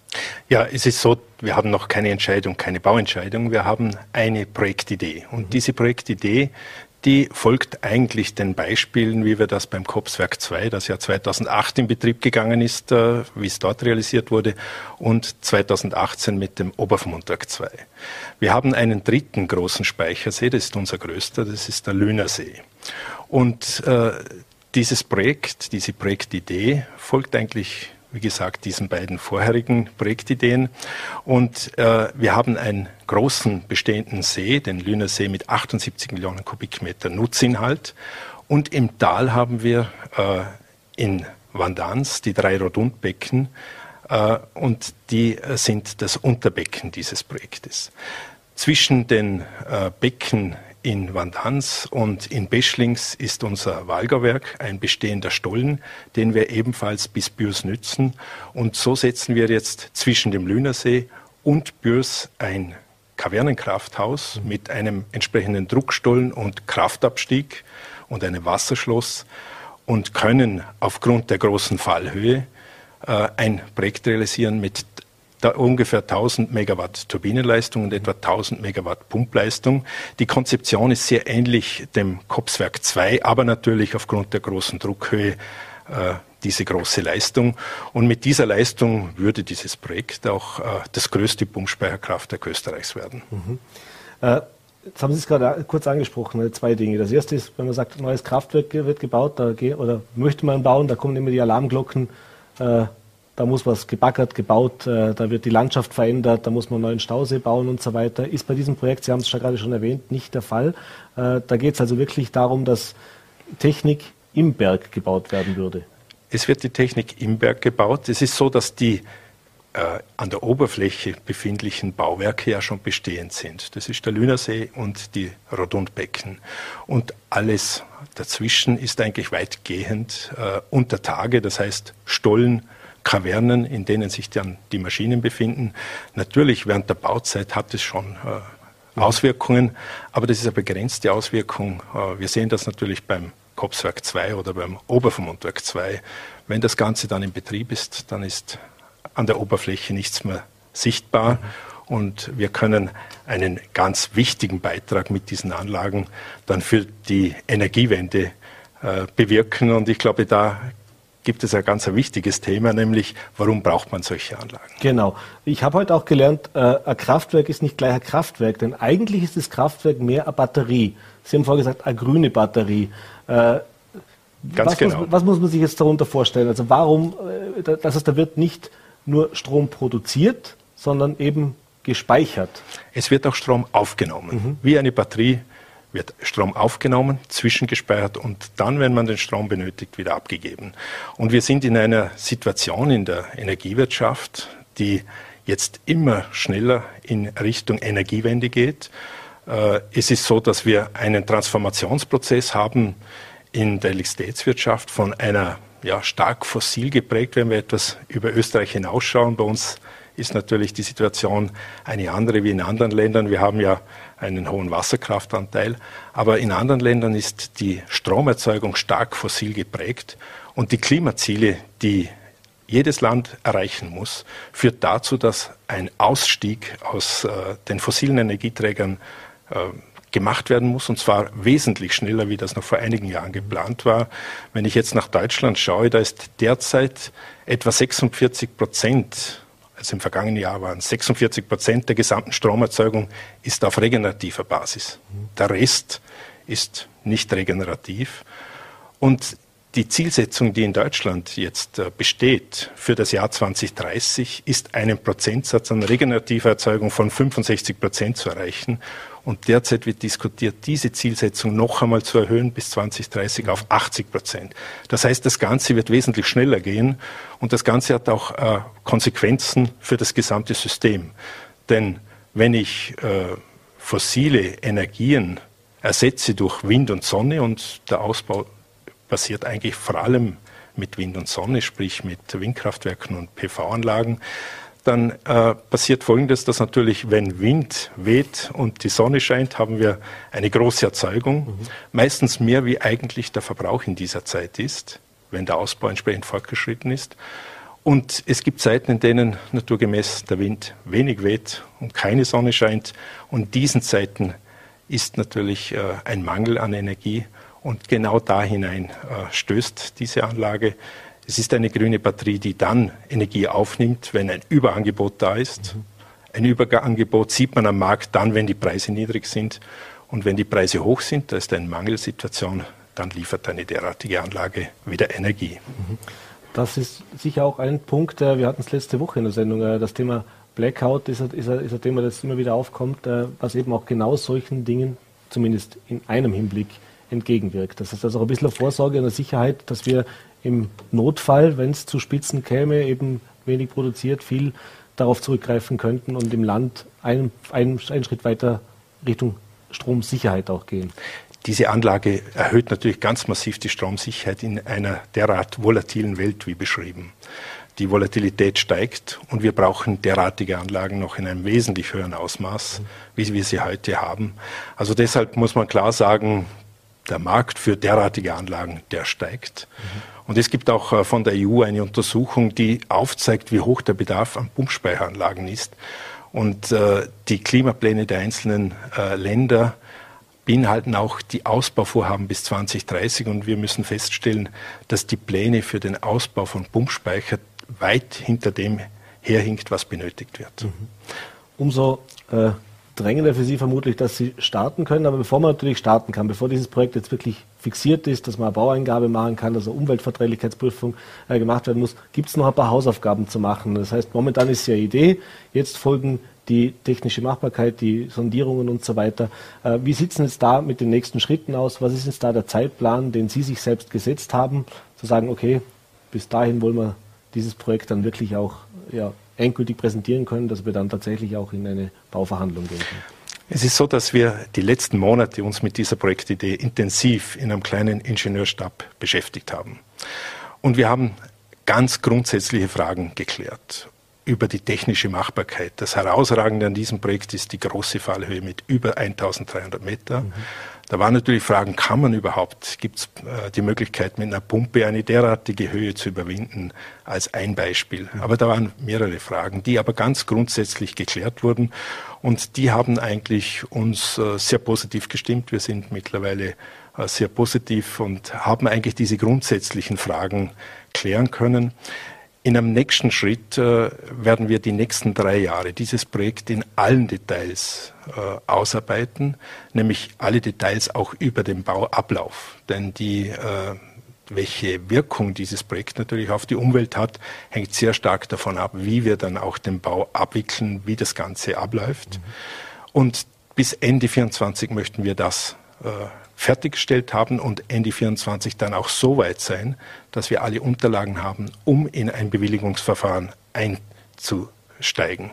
E: Ja, es ist so, wir haben noch keine Entscheidung, keine Bauentscheidung, wir haben eine Projektidee. Und mhm. diese Projektidee, die folgt eigentlich den Beispielen, wie wir das beim Kopswerk 2, das ja 2008 in Betrieb gegangen ist, äh, wie es dort realisiert wurde, und 2018 mit dem Obervermundwerk 2. Wir haben einen dritten großen Speichersee, das ist unser größter, das ist der Lünersee. Und äh, dieses Projekt, diese Projektidee folgt eigentlich wie gesagt, diesen beiden vorherigen Projektideen. Und äh, wir haben einen großen bestehenden See, den Lüner See mit 78 Millionen Kubikmeter Nutzinhalt. Und im Tal haben wir äh, in Vandans die drei Rodundbecken äh, und die sind das Unterbecken dieses Projektes. Zwischen den äh, Becken in Vandans und in Beschlings ist unser Walgerwerk ein bestehender Stollen, den wir ebenfalls bis Bürs nützen. Und so setzen wir jetzt zwischen dem Lünersee und Bürs ein Kavernenkrafthaus mit einem entsprechenden Druckstollen und Kraftabstieg und einem Wasserschloss und können aufgrund der großen Fallhöhe äh, ein Projekt realisieren mit ungefähr 1000 Megawatt Turbinenleistung und etwa 1000 Megawatt Pumpleistung. Die Konzeption ist sehr ähnlich dem Kopswerk 2, aber natürlich aufgrund der großen Druckhöhe äh, diese große Leistung. Und mit dieser Leistung würde dieses Projekt auch äh, das größte Pumpspeicherkraftwerk Österreichs werden.
A: Mhm. Äh, jetzt haben Sie es gerade kurz angesprochen, äh, zwei Dinge. Das erste ist, wenn man sagt, ein neues Kraftwerk wird gebaut da, oder möchte man bauen, da kommen immer die Alarmglocken äh, da muss was gebackert, gebaut, äh, da wird die Landschaft verändert, da muss man einen neuen Stausee bauen und so weiter. Ist bei diesem Projekt, Sie haben es gerade schon erwähnt, nicht der Fall. Äh, da geht es also wirklich darum, dass Technik im Berg gebaut werden würde.
E: Es wird die Technik im Berg gebaut. Es ist so, dass die äh, an der Oberfläche befindlichen Bauwerke ja schon bestehend sind. Das ist der Lünersee und die Rodundbecken. Und alles dazwischen ist eigentlich weitgehend äh, unter Tage, das heißt Stollen, Kavernen, in denen sich dann die Maschinen befinden. Natürlich während der Bauzeit hat es schon äh, Auswirkungen, aber das ist eine begrenzte Auswirkung. Äh, wir sehen das natürlich beim Kopswerk 2 oder beim Obervermundwerk 2. Wenn das Ganze dann in Betrieb ist, dann ist an der Oberfläche nichts mehr sichtbar. Mhm. Und wir können einen ganz wichtigen Beitrag mit diesen Anlagen dann für die Energiewende äh, bewirken. Und ich glaube, da gibt es ein ganz wichtiges Thema, nämlich warum braucht man solche Anlagen?
A: Genau. Ich habe heute auch gelernt, äh, ein Kraftwerk ist nicht gleich ein Kraftwerk, denn eigentlich ist das Kraftwerk mehr eine Batterie. Sie haben vorher gesagt, eine grüne Batterie. Äh, ganz was genau. Muss, was muss man sich jetzt darunter vorstellen? Also warum, äh, das heißt, da wird nicht nur Strom produziert, sondern eben gespeichert.
E: Es wird auch Strom aufgenommen, mhm. wie eine Batterie wird Strom aufgenommen, zwischengespeichert und dann, wenn man den Strom benötigt, wieder abgegeben. Und wir sind in einer Situation in der Energiewirtschaft, die jetzt immer schneller in Richtung Energiewende geht. Äh, es ist so, dass wir einen Transformationsprozess haben in der Elektrizitätswirtschaft von einer ja, stark fossil geprägt, wenn wir etwas über Österreich hinausschauen. Bei uns ist natürlich die Situation eine andere wie in anderen Ländern. Wir haben ja einen hohen Wasserkraftanteil, aber in anderen Ländern ist die Stromerzeugung stark fossil geprägt und die Klimaziele, die jedes Land erreichen muss, führt dazu, dass ein Ausstieg aus äh, den fossilen Energieträgern äh, gemacht werden muss, und zwar wesentlich schneller, wie das noch vor einigen Jahren geplant war. Wenn ich jetzt nach Deutschland schaue, da ist derzeit etwa 46 Prozent also im vergangenen Jahr waren 46 Prozent der gesamten Stromerzeugung ist auf regenerativer Basis. Der Rest ist nicht regenerativ. Und die Zielsetzung, die in Deutschland jetzt äh, besteht für das Jahr 2030, ist einen Prozentsatz an regenerativer Erzeugung von 65 Prozent zu erreichen. Und derzeit wird diskutiert, diese Zielsetzung noch einmal zu erhöhen bis 2030 auf 80 Prozent. Das heißt, das Ganze wird wesentlich schneller gehen und das Ganze hat auch äh, Konsequenzen für das gesamte System. Denn wenn ich äh, fossile Energien ersetze durch Wind und Sonne und der Ausbau passiert eigentlich vor allem mit Wind und Sonne, sprich mit Windkraftwerken und PV-Anlagen, dann äh, passiert Folgendes, dass natürlich, wenn Wind weht und die Sonne scheint, haben wir eine große Erzeugung, mhm. meistens mehr wie eigentlich der Verbrauch in dieser Zeit ist, wenn der Ausbau entsprechend fortgeschritten ist. Und es gibt Zeiten, in denen naturgemäß der Wind wenig weht und keine Sonne scheint. Und diesen Zeiten ist natürlich äh, ein Mangel an Energie. Und genau da hinein äh, stößt diese Anlage. Es ist eine grüne Batterie, die dann Energie aufnimmt, wenn ein Überangebot da ist. Mhm. Ein Überangebot sieht man am Markt dann, wenn die Preise niedrig sind. Und wenn die Preise hoch sind, da ist eine Mangelsituation, dann liefert eine derartige Anlage wieder Energie. Mhm.
A: Das ist sicher auch ein Punkt, äh, wir hatten es letzte Woche in der Sendung, äh, das Thema Blackout ist ein, ist ist ein Thema, das immer wieder aufkommt, was eben auch genau solchen Dingen, zumindest in einem Hinblick, entgegenwirkt. Das ist also ein bisschen Vorsorge und Sicherheit, dass wir im Notfall, wenn es zu Spitzen käme, eben wenig produziert, viel darauf zurückgreifen könnten und im Land einen, einen, einen Schritt weiter Richtung Stromsicherheit auch gehen.
E: Diese Anlage erhöht natürlich ganz massiv die Stromsicherheit in einer derart volatilen Welt wie beschrieben. Die Volatilität steigt und wir brauchen derartige Anlagen noch in einem wesentlich höheren Ausmaß, wie wir sie heute haben. Also deshalb muss man klar sagen, der Markt für derartige Anlagen, der steigt. Mhm. Und es gibt auch äh, von der EU eine Untersuchung, die aufzeigt, wie hoch der Bedarf an Pumpspeicheranlagen ist. Und äh, die Klimapläne der einzelnen äh, Länder beinhalten auch die Ausbauvorhaben bis 2030. Und wir müssen feststellen, dass die Pläne für den Ausbau von Pumpspeicher weit hinter dem herhinkt, was benötigt wird. Mhm.
A: Umso äh, drängender für Sie vermutlich, dass Sie starten können. Aber bevor man natürlich starten kann, bevor dieses Projekt jetzt wirklich fixiert ist, dass man eine Baueingabe machen kann, dass eine Umweltverträglichkeitsprüfung äh, gemacht werden muss, gibt es noch ein paar Hausaufgaben zu machen. Das heißt, momentan ist ja Idee, jetzt folgen die technische Machbarkeit, die Sondierungen und so weiter. Äh, wie sieht es jetzt da mit den nächsten Schritten aus? Was ist jetzt da der Zeitplan, den Sie sich selbst gesetzt haben, zu sagen, okay, bis dahin wollen wir dieses Projekt dann wirklich auch ja, endgültig präsentieren können, dass wir dann tatsächlich auch in eine Bauverhandlung gehen können?
E: Es ist so, dass wir die letzten Monate uns mit dieser Projektidee intensiv in einem kleinen Ingenieurstab beschäftigt haben. Und wir haben ganz grundsätzliche Fragen geklärt über die technische Machbarkeit. Das Herausragende an diesem Projekt ist die große Fallhöhe mit über 1300 Meter. Mhm. Da waren natürlich Fragen, kann man überhaupt, gibt es äh, die Möglichkeit, mit einer Pumpe eine derartige Höhe zu überwinden, als ein Beispiel. Aber da waren mehrere Fragen, die aber ganz grundsätzlich geklärt wurden. Und die haben eigentlich uns äh, sehr positiv gestimmt. Wir sind mittlerweile äh, sehr positiv und haben eigentlich diese grundsätzlichen Fragen klären können. In einem nächsten Schritt äh, werden wir die nächsten drei Jahre dieses Projekt in allen Details äh, ausarbeiten, nämlich alle Details auch über den Bauablauf. Denn die, äh, welche Wirkung dieses Projekt natürlich auf die Umwelt hat, hängt sehr stark davon ab, wie wir dann auch den Bau abwickeln, wie das Ganze abläuft. Mhm. Und bis Ende 24 möchten wir das äh, fertiggestellt haben und Ende 24 dann auch so weit sein, dass wir alle Unterlagen haben, um in ein Bewilligungsverfahren einzusteigen. Mhm.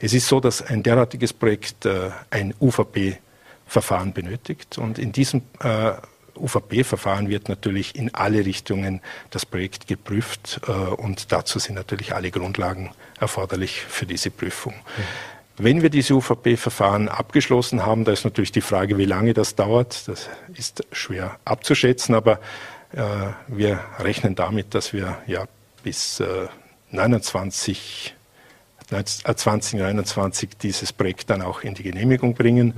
E: Es ist so, dass ein derartiges Projekt äh, ein UVP-Verfahren benötigt und in diesem äh, UVP-Verfahren wird natürlich in alle Richtungen das Projekt geprüft äh, und dazu sind natürlich alle Grundlagen erforderlich für diese Prüfung. Mhm. Wenn wir diese UVP-Verfahren abgeschlossen haben, da ist natürlich die Frage, wie lange das dauert. Das ist schwer abzuschätzen, aber äh, wir rechnen damit, dass wir ja bis äh, 29, 2029 dieses Projekt dann auch in die Genehmigung bringen.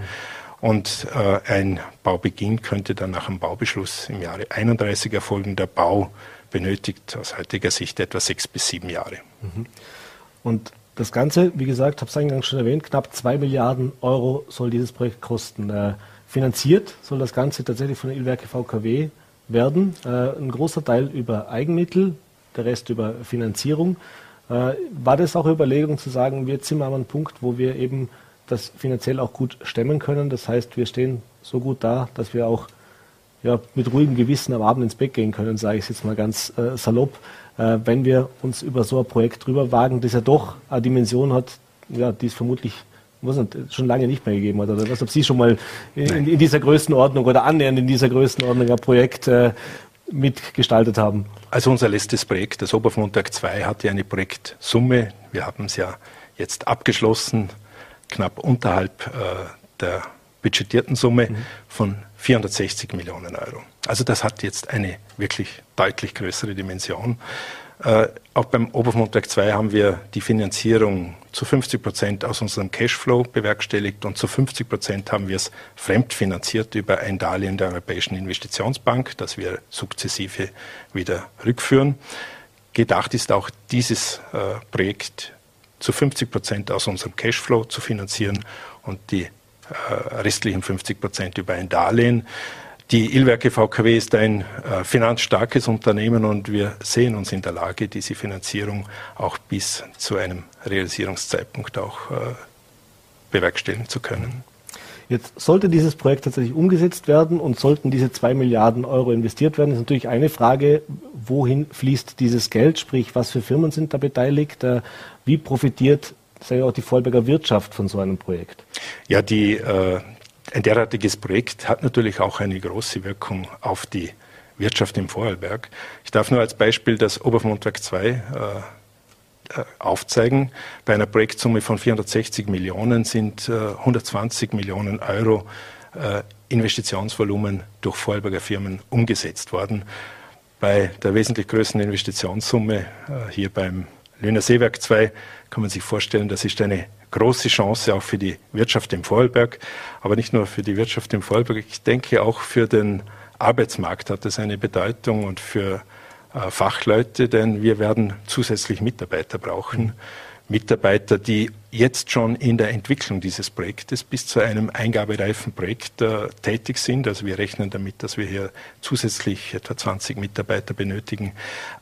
E: Und äh, ein Baubeginn könnte dann nach dem Baubeschluss im Jahre 31 erfolgen. Der Bau benötigt aus heutiger Sicht etwa sechs bis sieben Jahre.
A: Mhm. Und das Ganze, wie gesagt, habe es eingangs schon erwähnt, knapp zwei Milliarden Euro soll dieses Projekt kosten. Äh, finanziert soll das Ganze tatsächlich von der Ilwerke VKW werden. Äh, ein großer Teil über Eigenmittel, der Rest über Finanzierung. Äh, war das auch eine Überlegung zu sagen, wir sind mal an einem Punkt, wo wir eben das finanziell auch gut stemmen können. Das heißt, wir stehen so gut da, dass wir auch ja, mit ruhigem Gewissen am Abend ins Bett gehen können, sage ich jetzt mal ganz äh, salopp äh, wenn wir uns über so ein Projekt drüber wagen, das ja doch eine Dimension hat, ja, die es vermutlich was schon lange nicht mehr gegeben hat. Oder was, ob Sie schon mal in, in dieser Größenordnung oder annähernd in dieser Größenordnung ein Projekt äh, mitgestaltet haben?
E: Also unser letztes Projekt, das Obermontag 2, hatte eine Projektsumme. Wir haben es ja jetzt abgeschlossen, knapp unterhalb äh, der budgetierten Summe mhm. von 460 Millionen Euro. Also das hat jetzt eine wirklich deutlich größere Dimension. Äh, auch beim Obermontag 2 haben wir die Finanzierung zu 50 Prozent aus unserem Cashflow bewerkstelligt und zu 50 Prozent haben wir es fremdfinanziert über ein Darlehen der Europäischen Investitionsbank, das wir sukzessive wieder rückführen. Gedacht ist auch dieses äh, Projekt zu 50 Prozent aus unserem Cashflow zu finanzieren und die äh, restlichen 50 Prozent über ein Darlehen. Die Ilwerke VKW ist ein äh, finanzstarkes Unternehmen und wir sehen uns in der Lage, diese Finanzierung auch bis zu einem Realisierungszeitpunkt auch äh, bewerkstelligen zu können.
A: Jetzt sollte dieses Projekt tatsächlich umgesetzt werden und sollten diese zwei Milliarden Euro investiert werden, ist natürlich eine Frage, wohin fließt dieses Geld, sprich, was für Firmen sind da beteiligt, äh, wie profitiert sei auch die Vorarlberger Wirtschaft von so einem Projekt?
E: Ja, die, äh, ein derartiges Projekt hat natürlich auch eine große Wirkung auf die Wirtschaft im Vorarlberg. Ich darf nur als Beispiel das Obermundwerk 2 äh, äh, aufzeigen. Bei einer Projektsumme von 460 Millionen sind äh, 120 Millionen Euro äh, Investitionsvolumen durch Vorarlberger Firmen umgesetzt worden. Bei der wesentlich größeren Investitionssumme äh, hier beim Löhner Seewerk 2 kann man sich vorstellen, das ist eine große Chance auch für die Wirtschaft im Vorarlberg, aber nicht nur für die Wirtschaft im Vorarlberg. Ich denke auch für den Arbeitsmarkt hat es eine Bedeutung und für äh, Fachleute, denn wir werden zusätzlich Mitarbeiter brauchen. Mitarbeiter, die jetzt schon in der Entwicklung dieses Projektes bis zu einem eingabereifen Projekt äh, tätig sind. Also wir rechnen damit, dass wir hier zusätzlich etwa 20 Mitarbeiter benötigen.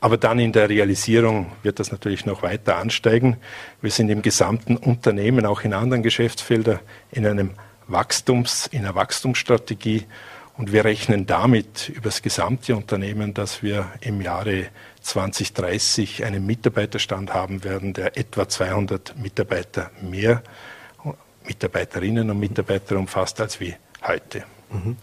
E: Aber dann in der Realisierung wird das natürlich noch weiter ansteigen. Wir sind im gesamten Unternehmen, auch in anderen Geschäftsfeldern, in einem Wachstums, in einer Wachstumsstrategie. Und wir rechnen damit über das gesamte Unternehmen, dass wir im Jahre 2030 einen Mitarbeiterstand haben werden, der etwa 200 Mitarbeiter mehr, Mitarbeiterinnen und Mitarbeiter umfasst als wie heute.
A: Mhm.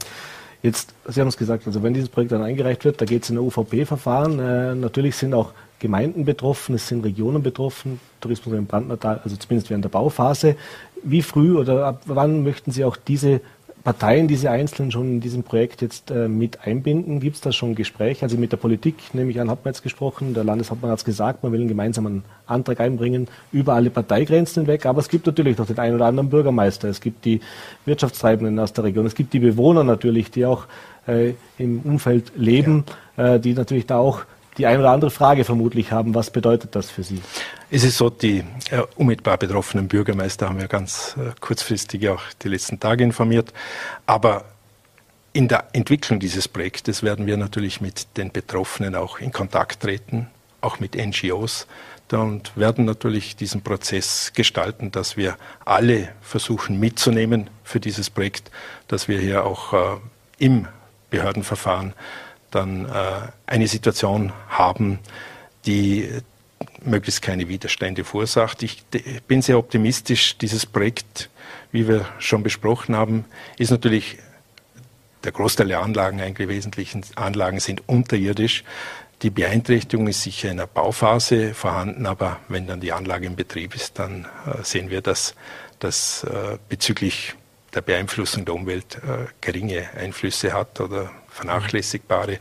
A: Jetzt, Sie haben es gesagt, also wenn dieses Projekt dann eingereicht wird, da geht es in ein UVP-Verfahren. Äh, natürlich sind auch Gemeinden betroffen, es sind Regionen betroffen, Tourismus im Brandnatal, also zumindest während der Bauphase. Wie früh oder ab wann möchten Sie auch diese Parteien, diese Einzelnen schon in diesem Projekt jetzt äh, mit einbinden? Gibt es da schon Gespräche? Also mit der Politik, nehme ich an, hat man jetzt gesprochen. Der Landeshauptmann hat es gesagt, man will einen gemeinsamen Antrag einbringen über alle Parteigrenzen hinweg. Aber es gibt natürlich noch den einen oder anderen Bürgermeister. Es gibt die Wirtschaftstreibenden aus der Region. Es gibt die Bewohner natürlich, die auch äh, im Umfeld leben, ja. äh, die natürlich da auch die ein oder andere Frage vermutlich haben. Was bedeutet das für Sie?
E: Es ist so, die äh, unmittelbar betroffenen Bürgermeister haben wir ganz äh, kurzfristig auch die letzten Tage informiert. Aber in der Entwicklung dieses Projektes werden wir natürlich mit den Betroffenen auch in Kontakt treten, auch mit NGOs und werden natürlich diesen Prozess gestalten, dass wir alle versuchen mitzunehmen für dieses Projekt, dass wir hier auch äh, im Behördenverfahren dann äh, eine Situation haben, die möglichst keine Widerstände verursacht. Ich bin sehr optimistisch. Dieses Projekt, wie wir schon besprochen haben, ist natürlich der Großteil der Anlagen, eigentlich wesentlichen Anlagen sind unterirdisch. Die Beeinträchtigung ist sicher in der Bauphase vorhanden, aber wenn dann die Anlage in Betrieb ist, dann äh, sehen wir, dass das äh, bezüglich der Beeinflussung der Umwelt äh, geringe Einflüsse hat oder vernachlässigbare.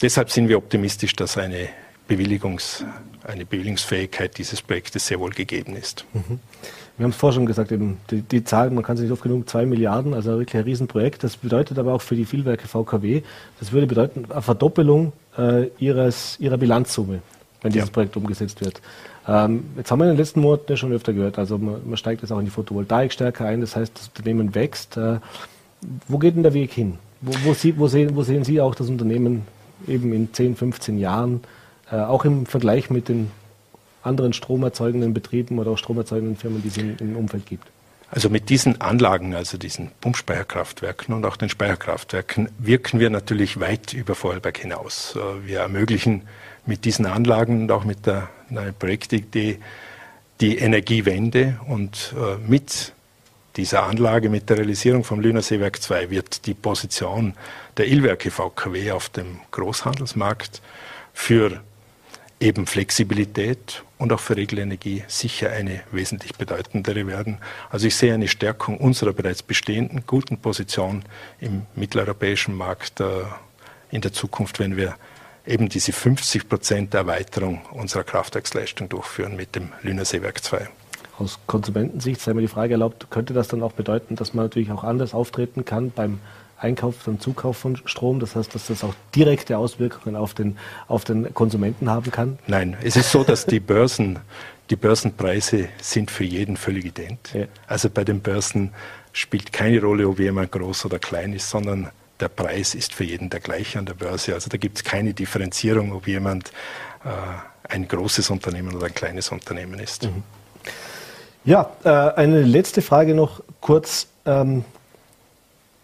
E: Deshalb sind wir optimistisch, dass eine, Bewilligungs, eine Bewilligungsfähigkeit dieses Projektes sehr wohl gegeben ist.
A: Mhm. Wir haben es vorher schon gesagt, eben die, die Zahl, man kann sich nicht oft genug, zwei Milliarden, also wirklich ein Riesenprojekt. Das bedeutet aber auch für die Vielwerke VKW, das würde bedeuten eine Verdoppelung äh, ihres, ihrer Bilanzsumme, wenn dieses ja. Projekt umgesetzt wird. Ähm, jetzt haben wir in den letzten Monaten ja schon öfter gehört, also man, man steigt jetzt auch in die Photovoltaik stärker ein, das heißt, das Unternehmen wächst. Äh, wo geht denn der Weg hin? Wo, wo, Sie, wo, sehen, wo sehen Sie auch das Unternehmen eben in 10, 15 Jahren, äh, auch im Vergleich mit den anderen stromerzeugenden Betrieben oder auch stromerzeugenden Firmen, die es im, im Umfeld gibt?
E: Also mit diesen Anlagen, also diesen Pumpspeicherkraftwerken und auch den Speicherkraftwerken, wirken wir natürlich weit über Vorarlberg hinaus. Äh, wir ermöglichen mit diesen Anlagen und auch mit der neuen Projektidee die Energiewende und äh, mit dieser Anlage, mit der Realisierung vom Lünerseewerk 2 wird die Position der Illwerke VKW auf dem Großhandelsmarkt für eben Flexibilität und auch für Regelenergie sicher eine wesentlich bedeutendere werden. Also ich sehe eine Stärkung unserer bereits bestehenden guten Position im mitteleuropäischen Markt äh, in der Zukunft, wenn wir eben diese 50 Prozent Erweiterung unserer Kraftwerksleistung durchführen mit dem Lünerseewerk 2.
A: Aus Konsumentensicht sei mir die Frage erlaubt, könnte das dann auch bedeuten, dass man natürlich auch anders auftreten kann beim Einkauf, beim Zukauf von Strom? Das heißt, dass das auch direkte Auswirkungen auf den, auf den Konsumenten haben kann?
E: Nein, es ist so, dass die Börsen, die Börsenpreise sind für jeden völlig ident. Ja. Also bei den Börsen spielt keine Rolle, ob jemand groß oder klein ist, sondern der Preis ist für jeden der gleiche an der Börse. Also da gibt es keine Differenzierung, ob jemand äh, ein großes Unternehmen oder ein kleines Unternehmen ist. Mhm.
A: Ja, äh, eine letzte Frage noch kurz. Ähm,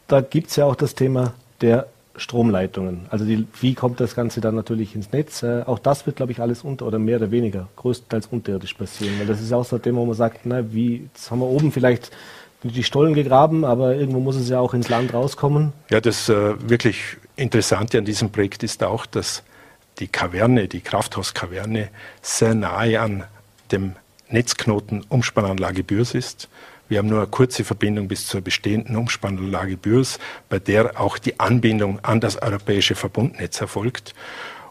A: da gibt es ja auch das Thema der Stromleitungen. Also die, wie kommt das Ganze dann natürlich ins Netz? Äh, auch das wird, glaube ich, alles unter oder mehr oder weniger größtenteils unterirdisch passieren. Weil das ist auch so ein Thema, wo man sagt, na, wie, jetzt haben wir oben vielleicht die Stollen gegraben, aber irgendwo muss es ja auch ins Land rauskommen.
E: Ja, das äh, wirklich Interessante an diesem Projekt ist auch, dass die Kaverne, die Krafthauskaverne, sehr nahe an dem Netzknoten Umspannanlage Bürs ist. Wir haben nur eine kurze Verbindung bis zur bestehenden Umspannanlage Bürs, bei der auch die Anbindung an das europäische Verbundnetz erfolgt.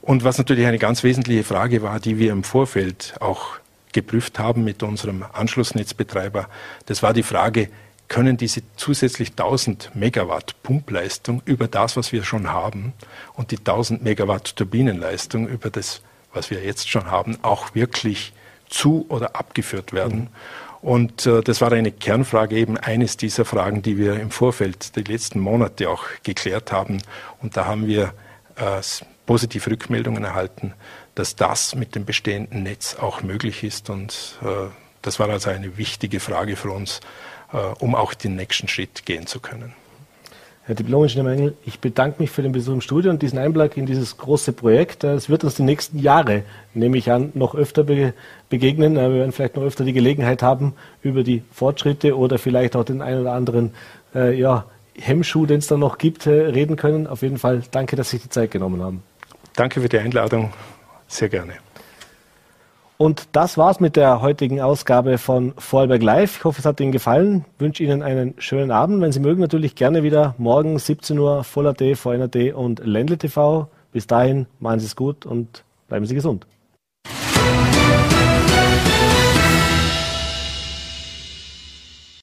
E: Und was natürlich eine ganz wesentliche Frage war, die wir im Vorfeld auch geprüft haben mit unserem Anschlussnetzbetreiber, das war die Frage, können diese zusätzlich 1000 Megawatt Pumpleistung über das, was wir schon haben, und die 1000 Megawatt Turbinenleistung über das, was wir jetzt schon haben, auch wirklich zu oder abgeführt werden? Mhm. Und äh, das war eine Kernfrage, eben eines dieser Fragen, die wir im Vorfeld die letzten Monate auch geklärt haben. Und da haben wir äh, positive Rückmeldungen erhalten, dass das mit dem bestehenden Netz auch möglich ist. Und äh, das war also eine wichtige Frage für uns, äh, um auch den nächsten Schritt gehen zu können.
A: Herr Diplom-Ingenieur ich bedanke mich für den Besuch im Studio und diesen Einblick in dieses große Projekt. Es wird uns die nächsten Jahre, nehme ich an, noch öfter be begegnen. Wir werden vielleicht noch öfter die Gelegenheit haben, über die Fortschritte oder vielleicht auch den einen oder anderen äh, ja, Hemmschuh, den es da noch gibt, äh, reden können. Auf jeden Fall danke, dass Sie die Zeit genommen haben.
E: Danke für die Einladung. Sehr gerne.
A: Und das war's mit der heutigen Ausgabe von Vorarlberg Live. Ich hoffe, es hat Ihnen gefallen. Ich wünsche Ihnen einen schönen Abend. Wenn Sie mögen, natürlich gerne wieder morgen 17 Uhr Voller.at, VNRT und Ländle TV. Bis dahin, machen Sie es gut und bleiben Sie gesund.